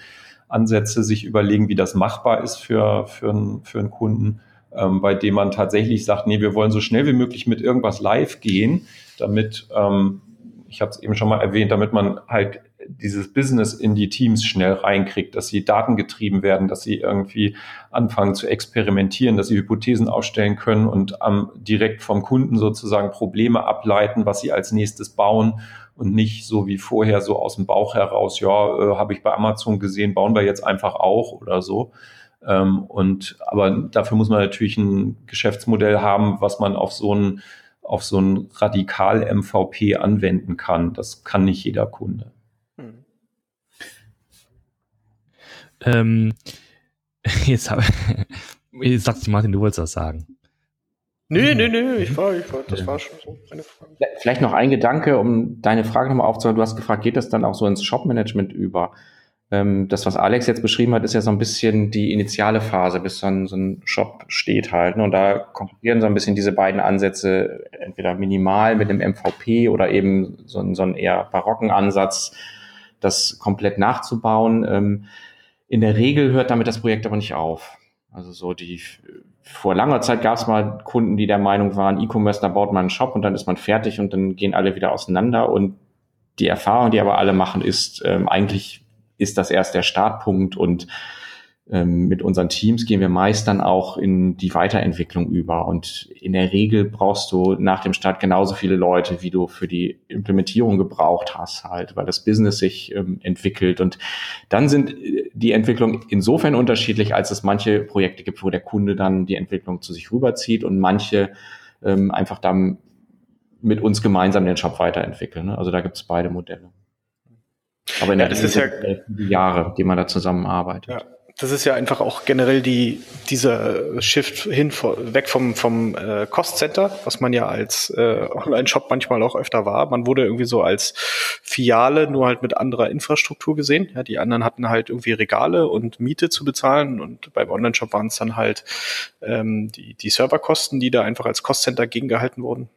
Ansätze sich überlegen, wie das machbar ist für, für, einen, für einen Kunden, ähm, bei dem man tatsächlich sagt, nee, wir wollen so schnell wie möglich mit irgendwas live gehen, damit ähm, ich habe es eben schon mal erwähnt, damit man halt dieses Business in die Teams schnell reinkriegt, dass sie datengetrieben werden, dass sie irgendwie anfangen zu experimentieren, dass sie Hypothesen aufstellen können und ähm, direkt vom Kunden sozusagen Probleme ableiten, was sie als nächstes bauen und nicht so wie vorher so aus dem Bauch heraus, ja, äh, habe ich bei Amazon gesehen, bauen wir jetzt einfach auch oder so. Ähm, und aber dafür muss man natürlich ein Geschäftsmodell haben, was man auf so ein auf so ein Radikal-MVP anwenden kann. Das kann nicht jeder Kunde. Hm. Ähm, jetzt habe jetzt sagst du Martin, du wolltest das sagen. Nee, nee, nee, ich war, ich war, das war schon so eine Frage. Vielleicht noch ein Gedanke, um deine Frage nochmal aufzuhören. Du hast gefragt, geht das dann auch so ins Shop-Management über? Ähm, das, was Alex jetzt beschrieben hat, ist ja so ein bisschen die initiale Phase, bis so ein, so ein Shop steht halt. Ne? Und da konkurrieren so ein bisschen diese beiden Ansätze, entweder minimal mit dem MVP oder eben so, so einen eher barocken Ansatz, das komplett nachzubauen. Ähm, in der Regel hört damit das Projekt aber nicht auf. Also so die vor langer Zeit gab es mal Kunden, die der Meinung waren, E-Commerce, da baut man einen Shop und dann ist man fertig und dann gehen alle wieder auseinander. Und die Erfahrung, die aber alle machen, ist, ähm, eigentlich ist das erst der Startpunkt und mit unseren Teams gehen wir meist dann auch in die Weiterentwicklung über. Und in der Regel brauchst du nach dem Start genauso viele Leute, wie du für die Implementierung gebraucht hast, halt, weil das Business sich ähm, entwickelt. Und dann sind äh, die Entwicklungen insofern unterschiedlich, als es manche Projekte gibt, wo der Kunde dann die Entwicklung zu sich rüberzieht und manche ähm, einfach dann mit uns gemeinsam den Shop weiterentwickeln. Ne? Also da gibt es beide Modelle. Aber in ja, der das Regel ist ja Jahre, die man da zusammenarbeitet. Ja das ist ja einfach auch generell die, dieser Shift hin weg vom, vom äh, Cost Center, was man ja als äh, Online-Shop manchmal auch öfter war. Man wurde irgendwie so als Filiale nur halt mit anderer Infrastruktur gesehen. Ja, die anderen hatten halt irgendwie Regale und Miete zu bezahlen und beim Online-Shop waren es dann halt ähm, die, die Serverkosten, die da einfach als Cost Center gegengehalten wurden.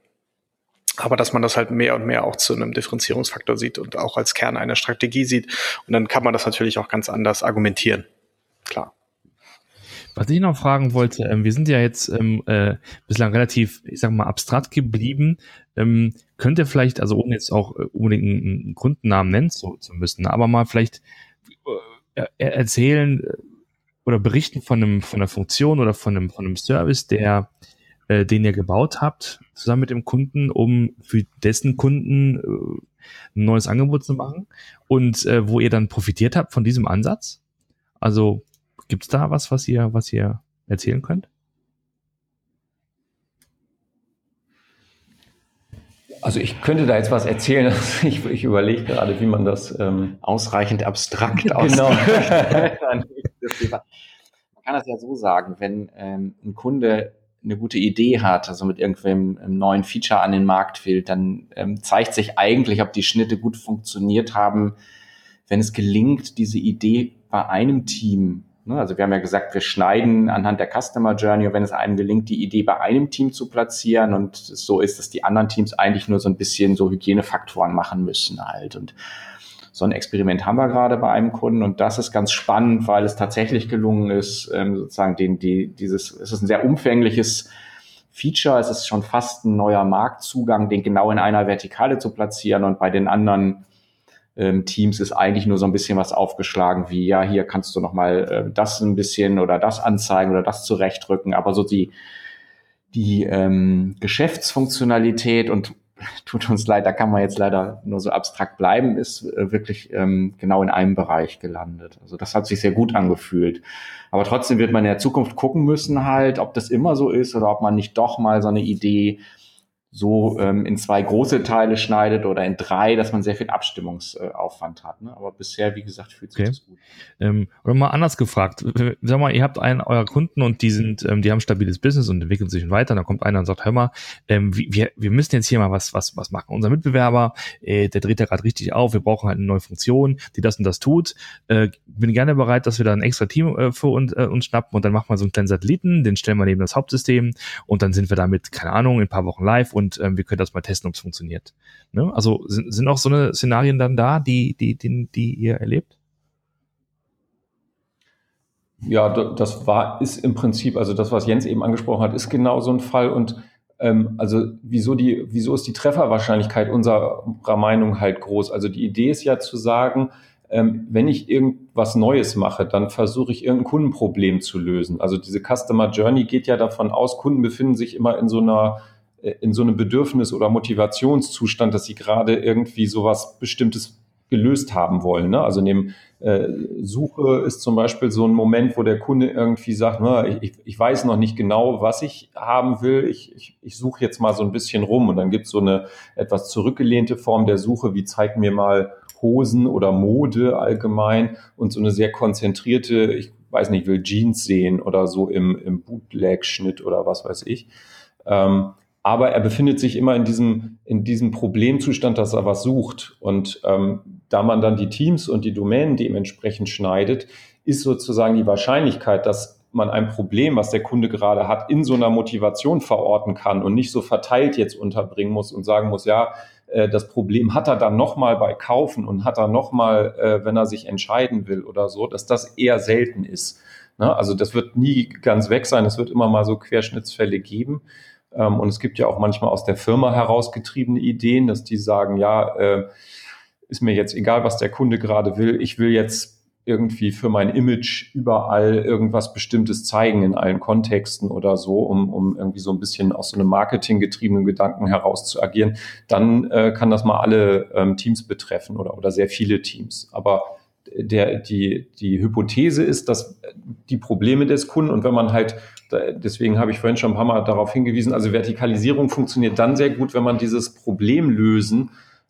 Aber dass man das halt mehr und mehr auch zu einem Differenzierungsfaktor sieht und auch als Kern einer Strategie sieht. Und dann kann man das natürlich auch ganz anders argumentieren klar. Was ich noch fragen wollte, ähm, wir sind ja jetzt ähm, äh, bislang relativ, ich sag mal, abstrakt geblieben. Ähm, könnt ihr vielleicht, also ohne jetzt auch äh, unbedingt einen, Kundennamen nennen zu, zu müssen, aber mal vielleicht äh, erzählen äh, oder berichten von einem von einer Funktion oder von einem von einem Service, der äh, den ihr gebaut habt, zusammen mit dem Kunden, um für dessen Kunden ein neues Angebot zu machen und wo ihr dann profitiert habt von diesem Ansatz. Also Gibt es da was, was ihr, was ihr erzählen könnt? Also ich könnte da jetzt was erzählen. Ich, ich überlege gerade, wie man das ähm ausreichend abstrakt genau. Man kann das ja so sagen, wenn ähm, ein Kunde eine gute Idee hat, also mit irgendwelchem ähm, neuen Feature an den Markt will, dann ähm, zeigt sich eigentlich, ob die Schnitte gut funktioniert haben, wenn es gelingt, diese Idee bei einem Team also wir haben ja gesagt, wir schneiden anhand der Customer Journey wenn es einem gelingt, die Idee bei einem Team zu platzieren und so ist, dass die anderen Teams eigentlich nur so ein bisschen so Hygienefaktoren machen müssen halt. Und so ein Experiment haben wir gerade bei einem Kunden und das ist ganz spannend, weil es tatsächlich gelungen ist, ähm, sozusagen den, die, dieses, es ist ein sehr umfängliches Feature, es ist schon fast ein neuer Marktzugang, den genau in einer Vertikale zu platzieren und bei den anderen ähm, Teams ist eigentlich nur so ein bisschen was aufgeschlagen, wie ja, hier kannst du nochmal äh, das ein bisschen oder das anzeigen oder das zurechtrücken, aber so die, die ähm, Geschäftsfunktionalität und tut uns leid, da kann man jetzt leider nur so abstrakt bleiben, ist äh, wirklich ähm, genau in einem Bereich gelandet. Also das hat sich sehr gut angefühlt. Aber trotzdem wird man in der Zukunft gucken müssen halt, ob das immer so ist oder ob man nicht doch mal so eine Idee so ähm, in zwei große Teile schneidet oder in drei, dass man sehr viel Abstimmungsaufwand hat. Ne? Aber bisher, wie gesagt, fühlt sich okay. das gut. Ähm, oder mal anders gefragt, sag mal, ihr habt einen eurer Kunden und die sind, ähm, die haben stabiles Business und entwickeln sich weiter. Und dann kommt einer und sagt, hör mal, ähm, wir, wir müssen jetzt hier mal was, was, was machen. Unser Mitbewerber, äh, der dreht ja gerade richtig auf, wir brauchen halt eine neue Funktion, die das und das tut. Äh, bin gerne bereit, dass wir da ein extra Team äh, für uns, äh, uns schnappen und dann machen wir so einen kleinen Satelliten, den stellen wir neben das Hauptsystem und dann sind wir damit, keine Ahnung, in ein paar Wochen live und und ähm, wir können das mal testen, ob es funktioniert. Ne? Also sind, sind auch so eine Szenarien dann da, die, die, die, die ihr erlebt? Ja, das war, ist im Prinzip, also das, was Jens eben angesprochen hat, ist genau so ein Fall. Und ähm, also wieso die, wieso ist die Trefferwahrscheinlichkeit unserer Meinung halt groß? Also die Idee ist ja zu sagen, ähm, wenn ich irgendwas Neues mache, dann versuche ich irgendein Kundenproblem zu lösen. Also diese Customer Journey geht ja davon aus, Kunden befinden sich immer in so einer in so einem Bedürfnis- oder Motivationszustand, dass sie gerade irgendwie sowas Bestimmtes gelöst haben wollen. Ne? Also dem äh, Suche ist zum Beispiel so ein Moment, wo der Kunde irgendwie sagt, ich, ich weiß noch nicht genau, was ich haben will. Ich, ich, ich suche jetzt mal so ein bisschen rum und dann gibt es so eine etwas zurückgelehnte Form der Suche, wie zeig mir mal Hosen oder Mode allgemein und so eine sehr konzentrierte, ich weiß nicht, will Jeans sehen oder so im, im Bootleg-Schnitt oder was weiß ich. Ähm, aber er befindet sich immer in diesem, in diesem Problemzustand, dass er was sucht. Und ähm, da man dann die Teams und die Domänen dementsprechend schneidet, ist sozusagen die Wahrscheinlichkeit, dass man ein Problem, was der Kunde gerade hat, in so einer Motivation verorten kann und nicht so verteilt jetzt unterbringen muss und sagen muss, ja, äh, das Problem hat er dann nochmal bei Kaufen und hat er nochmal, äh, wenn er sich entscheiden will oder so, dass das eher selten ist. Ne? Also das wird nie ganz weg sein, es wird immer mal so Querschnittsfälle geben. Ähm, und es gibt ja auch manchmal aus der Firma herausgetriebene Ideen, dass die sagen, ja, äh, ist mir jetzt egal, was der Kunde gerade will. Ich will jetzt irgendwie für mein Image überall irgendwas Bestimmtes zeigen in allen Kontexten oder so, um, um irgendwie so ein bisschen aus so einem marketinggetriebenen Gedanken heraus zu agieren, dann äh, kann das mal alle ähm, Teams betreffen oder, oder sehr viele Teams. Aber der, die, die Hypothese ist, dass die Probleme des Kunden und wenn man halt, deswegen habe ich vorhin schon ein paar Mal darauf hingewiesen, also Vertikalisierung funktioniert dann sehr gut, wenn man dieses Problem lösen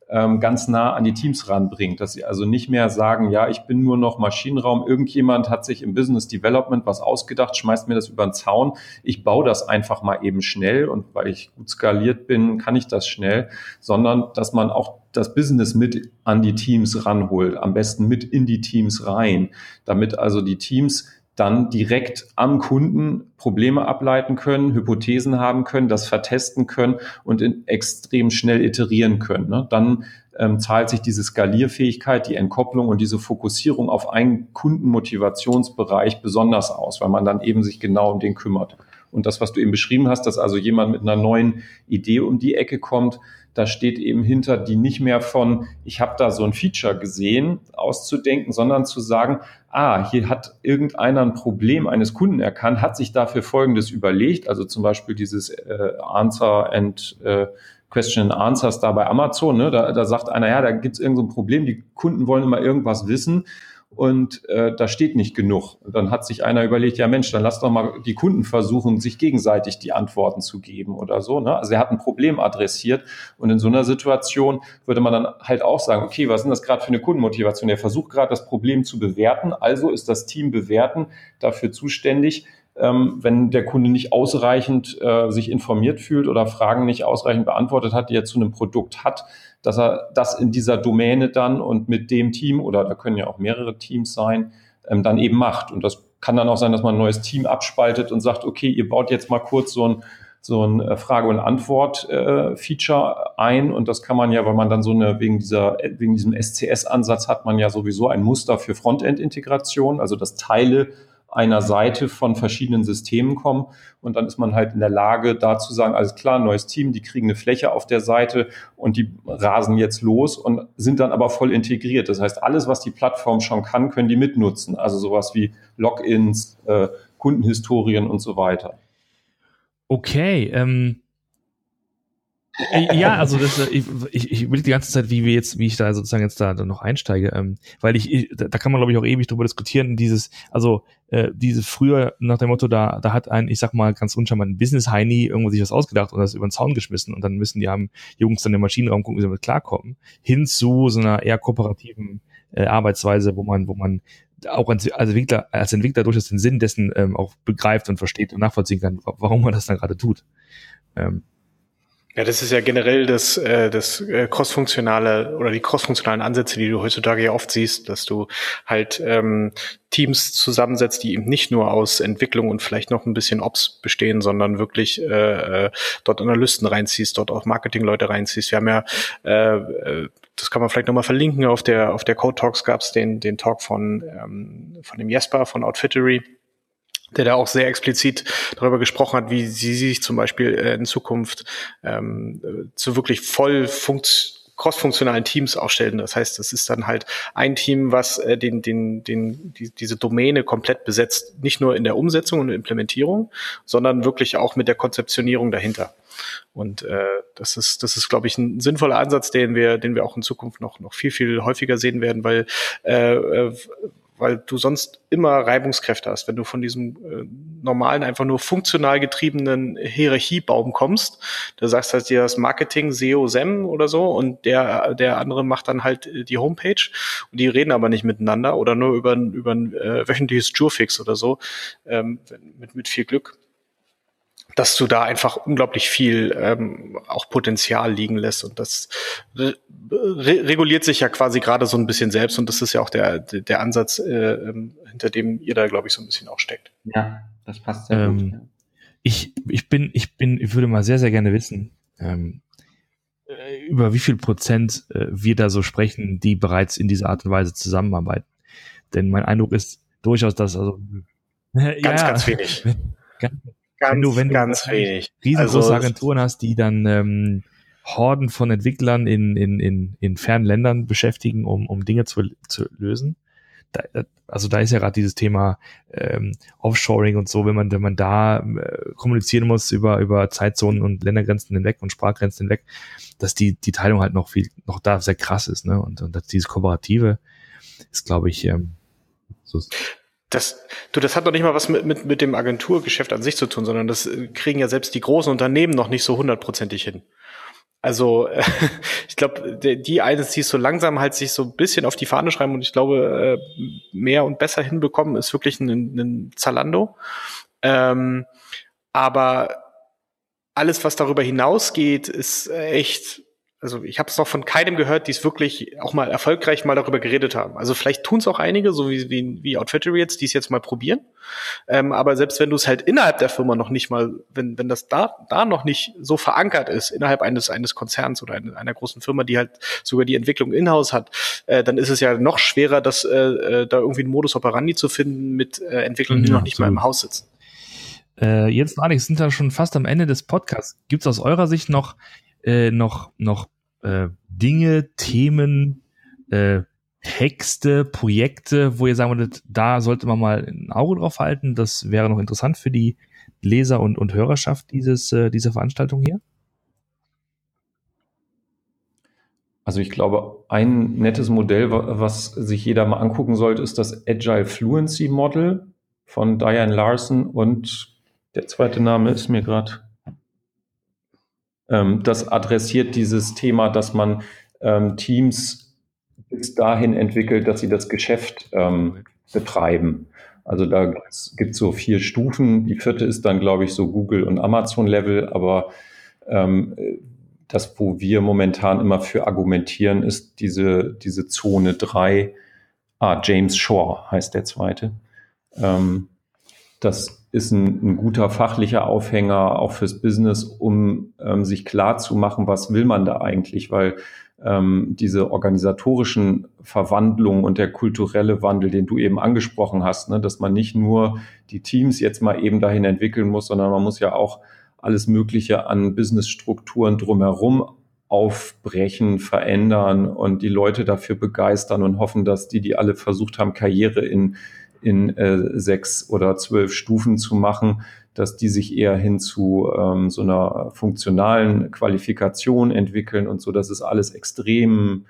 ähm, ganz nah an die Teams ranbringt, dass sie also nicht mehr sagen, ja, ich bin nur noch Maschinenraum, irgendjemand hat sich im Business Development was ausgedacht, schmeißt mir das über den Zaun, ich baue das einfach mal eben schnell und weil ich gut skaliert bin, kann ich das schnell, sondern dass man auch das Business mit an die Teams ranholt, am besten mit in die Teams rein, damit also die Teams dann direkt am Kunden Probleme ableiten können, Hypothesen haben können, das vertesten können und extrem schnell iterieren können. Ne? Dann ähm, zahlt sich diese Skalierfähigkeit, die Entkopplung und diese Fokussierung auf einen Kundenmotivationsbereich besonders aus, weil man dann eben sich genau um den kümmert. Und das, was du eben beschrieben hast, dass also jemand mit einer neuen Idee um die Ecke kommt, da steht eben hinter, die nicht mehr von, ich habe da so ein Feature gesehen, auszudenken, sondern zu sagen, ah, hier hat irgendeiner ein Problem eines Kunden erkannt, hat sich dafür Folgendes überlegt, also zum Beispiel dieses äh, Answer and äh, Question and Answers da bei Amazon, ne? da, da sagt einer, ja, da gibt es irgendein so Problem, die Kunden wollen immer irgendwas wissen und äh, da steht nicht genug. Und dann hat sich einer überlegt, ja Mensch, dann lass doch mal die Kunden versuchen, sich gegenseitig die Antworten zu geben oder so. Ne? Also er hat ein Problem adressiert und in so einer Situation würde man dann halt auch sagen, okay, was denn das gerade für eine Kundenmotivation? Er versucht gerade das Problem zu bewerten, also ist das Team bewerten dafür zuständig, ähm, wenn der Kunde nicht ausreichend äh, sich informiert fühlt oder Fragen nicht ausreichend beantwortet hat, die er zu einem Produkt hat, dass er das in dieser Domäne dann und mit dem Team oder da können ja auch mehrere Teams sein, ähm, dann eben macht. Und das kann dann auch sein, dass man ein neues Team abspaltet und sagt, okay, ihr baut jetzt mal kurz so ein so ein äh, Frage- und Antwort-Feature äh, ein. Und das kann man ja, weil man dann so eine, wegen dieser, wegen diesem SCS-Ansatz hat man ja sowieso ein Muster für Frontend-Integration, also das Teile einer Seite von verschiedenen Systemen kommen. Und dann ist man halt in der Lage, da zu sagen, alles klar, neues Team, die kriegen eine Fläche auf der Seite und die rasen jetzt los und sind dann aber voll integriert. Das heißt, alles, was die Plattform schon kann, können die mitnutzen. Also sowas wie Logins, äh, Kundenhistorien und so weiter. Okay, ähm, äh, ja, also das, äh, ich, ich, ich will die ganze Zeit, wie wir jetzt, wie ich da sozusagen jetzt da, noch einsteige, ähm, weil ich, ich, da kann man glaube ich auch ewig drüber diskutieren. Dieses, also äh, diese früher nach dem Motto, da, da hat ein, ich sag mal ganz unscheinbar ein Business Heini irgendwo sich was ausgedacht und das über den Zaun geschmissen und dann müssen die haben Jungs dann im Maschinenraum gucken, wie sie damit klarkommen, hin zu so einer eher kooperativen äh, Arbeitsweise, wo man, wo man auch als, als Entwickler, als Entwickler durchaus den Sinn dessen ähm, auch begreift und versteht und nachvollziehen kann, warum man das dann gerade tut. Ähm, ja, das ist ja generell das, äh, das äh, crossfunktionale oder die crossfunktionalen Ansätze, die du heutzutage ja oft siehst, dass du halt ähm, Teams zusammensetzt, die eben nicht nur aus Entwicklung und vielleicht noch ein bisschen Ops bestehen, sondern wirklich äh, äh dort Analysten reinziehst, dort auch Marketingleute reinziehst. Wir haben ja, äh, äh, das kann man vielleicht nochmal verlinken, auf der auf der Code Talks gab es den, den Talk von, ähm, von dem Jesper von Outfittery der da auch sehr explizit darüber gesprochen hat, wie sie sich zum Beispiel äh, in Zukunft ähm, zu wirklich voll funkt crossfunktionalen Teams aufstellen. Das heißt, das ist dann halt ein Team, was äh, den, den, den, die, diese Domäne komplett besetzt, nicht nur in der Umsetzung und Implementierung, sondern wirklich auch mit der Konzeptionierung dahinter. Und äh, das ist, das ist, glaube ich, ein sinnvoller Ansatz, den wir, den wir auch in Zukunft noch, noch viel, viel häufiger sehen werden, weil äh, äh weil du sonst immer Reibungskräfte hast. Wenn du von diesem äh, normalen, einfach nur funktional getriebenen Hierarchiebaum kommst, da sagst halt dir das Marketing, SEO, SEM oder so und der, der andere macht dann halt äh, die Homepage und die reden aber nicht miteinander oder nur über, über ein äh, wöchentliches Jurfix oder so, ähm, mit, mit viel Glück dass du da einfach unglaublich viel ähm, auch Potenzial liegen lässt. Und das re reguliert sich ja quasi gerade so ein bisschen selbst. Und das ist ja auch der, der Ansatz, äh, ähm, hinter dem ihr da, glaube ich, so ein bisschen auch steckt. Ja, das passt sehr ähm, gut. Ich, ich bin, ich bin, ich würde mal sehr, sehr gerne wissen, ähm, äh, über wie viel Prozent äh, wir da so sprechen, die bereits in dieser Art und Weise zusammenarbeiten. Denn mein Eindruck ist durchaus, dass also ganz, ja, ganz wenig. Ganz, Ganz, wenn du, wenn ganz du wenig. Riesengroße also, Agenturen hast, die dann ähm, Horden von Entwicklern in, in, in, in fernen Ländern beschäftigen, um, um Dinge zu, zu lösen. Da, äh, also da ist ja gerade dieses Thema ähm, Offshoring und so, wenn man, wenn man da äh, kommunizieren muss über, über Zeitzonen und Ländergrenzen hinweg und Sprachgrenzen hinweg, dass die, die Teilung halt noch viel, noch da sehr krass ist, ne? Und, und dass dieses Kooperative ist, glaube ich, ähm, so das, du, das hat noch nicht mal was mit, mit, mit dem Agenturgeschäft an sich zu tun, sondern das äh, kriegen ja selbst die großen Unternehmen noch nicht so hundertprozentig hin. Also ich glaube, die eines, die so langsam halt sich so ein bisschen auf die Fahne schreiben und ich glaube, äh, mehr und besser hinbekommen, ist wirklich ein, ein Zalando. Ähm, aber alles, was darüber hinausgeht, ist echt also ich habe es noch von keinem gehört, die es wirklich auch mal erfolgreich mal darüber geredet haben. Also vielleicht tun es auch einige, so wie, wie, wie Outfittery jetzt, die es jetzt mal probieren. Ähm, aber selbst wenn du es halt innerhalb der Firma noch nicht mal, wenn, wenn das da, da noch nicht so verankert ist, innerhalb eines, eines Konzerns oder einer, einer großen Firma, die halt sogar die Entwicklung in-house hat, äh, dann ist es ja noch schwerer, das, äh, äh da irgendwie einen Modus operandi zu finden mit äh, Entwicklern, die ja, noch nicht absolut. mal im Haus sitzen. Äh, jetzt, Alex, sind wir schon fast am Ende des Podcasts. Gibt es aus eurer Sicht noch, äh, noch, noch äh, Dinge, Themen, äh, Texte, Projekte, wo ihr sagen würdet, da sollte man mal ein Auge drauf halten. Das wäre noch interessant für die Leser und, und Hörerschaft dieses, äh, dieser Veranstaltung hier? Also ich glaube, ein nettes Modell, was sich jeder mal angucken sollte, ist das Agile Fluency Model von Diane Larson und der zweite Name ist mir gerade ähm, das adressiert dieses Thema, dass man ähm, Teams bis dahin entwickelt, dass sie das Geschäft ähm, betreiben. Also da gibt es so vier Stufen. Die vierte ist dann, glaube ich, so Google und Amazon-Level, aber ähm, das, wo wir momentan immer für argumentieren, ist diese, diese Zone drei. Ah, James Shore heißt der zweite. Ähm, das ist ein, ein, guter fachlicher Aufhänger auch fürs Business, um ähm, sich klar zu machen, was will man da eigentlich, weil ähm, diese organisatorischen Verwandlungen und der kulturelle Wandel, den du eben angesprochen hast, ne, dass man nicht nur die Teams jetzt mal eben dahin entwickeln muss, sondern man muss ja auch alles Mögliche an Businessstrukturen drumherum aufbrechen, verändern und die Leute dafür begeistern und hoffen, dass die, die alle versucht haben, Karriere in in äh, sechs oder zwölf Stufen zu machen, dass die sich eher hin zu ähm, so einer funktionalen Qualifikation entwickeln und so. Das ist alles extrem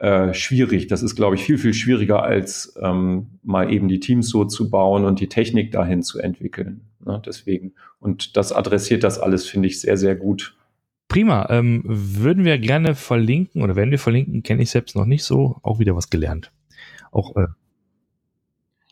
äh, schwierig. Das ist, glaube ich, viel, viel schwieriger, als ähm, mal eben die Teams so zu bauen und die Technik dahin zu entwickeln. Ne? Deswegen. Und das adressiert das alles, finde ich, sehr, sehr gut. Prima. Ähm, würden wir gerne verlinken oder wenn wir verlinken, kenne ich selbst noch nicht so, auch wieder was gelernt. Auch äh,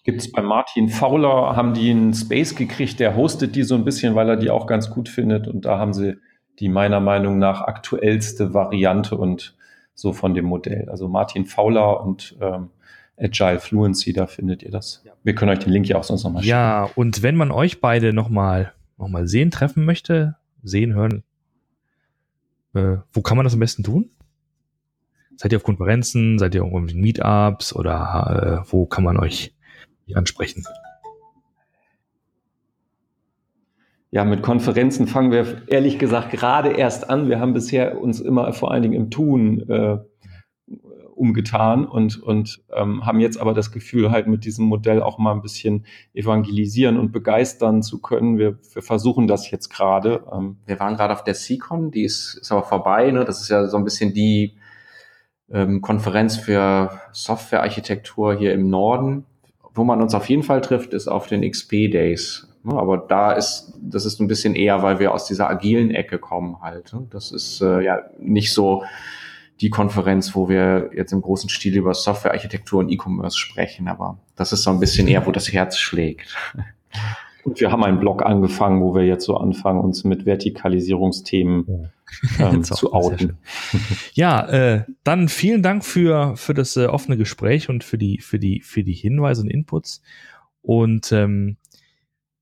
Gibt es bei Martin Fauler, haben die einen Space gekriegt, der hostet die so ein bisschen, weil er die auch ganz gut findet. Und da haben sie die meiner Meinung nach aktuellste Variante und so von dem Modell. Also Martin Fauler und ähm, Agile Fluency, da findet ihr das. Wir können euch den Link ja auch sonst nochmal schicken. Ja, und wenn man euch beide nochmal noch mal sehen, treffen möchte, sehen, hören, äh, wo kann man das am besten tun? Seid ihr auf Konferenzen, seid ihr irgendwo in Meetups oder äh, wo kann man euch ansprechen? ja, mit Konferenzen fangen wir ehrlich gesagt gerade erst an. Wir haben bisher uns immer vor allen Dingen im Tun äh, umgetan und, und ähm, haben jetzt aber das Gefühl, halt mit diesem Modell auch mal ein bisschen evangelisieren und begeistern zu können. Wir, wir versuchen das jetzt gerade. Ähm. Wir waren gerade auf der CCon, die ist, ist aber vorbei. Ne? Das ist ja so ein bisschen die ähm, Konferenz für Softwarearchitektur hier im Norden. Wo man uns auf jeden Fall trifft, ist auf den XP Days. Aber da ist, das ist ein bisschen eher, weil wir aus dieser agilen Ecke kommen halt. Ne? Das ist äh, ja nicht so die Konferenz, wo wir jetzt im großen Stil über Softwarearchitektur und E-Commerce sprechen, aber das ist so ein bisschen eher, wo das Herz schlägt. Und wir haben einen Blog angefangen, wo wir jetzt so anfangen, uns mit Vertikalisierungsthemen ähm, zu outen. Ja, äh, dann vielen Dank für, für das äh, offene Gespräch und für die, für die, für die Hinweise und Inputs. Und ähm,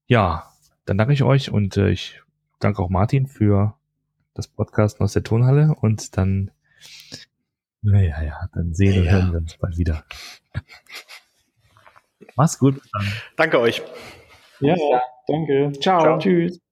ja, dann danke ich euch und äh, ich danke auch Martin für das Podcast aus der Tonhalle und dann naja, ja, dann sehen und ja. hören wir uns bald wieder. Mach's gut. Danke euch. Ja, danke. Ciao. Ciao. Tschüss.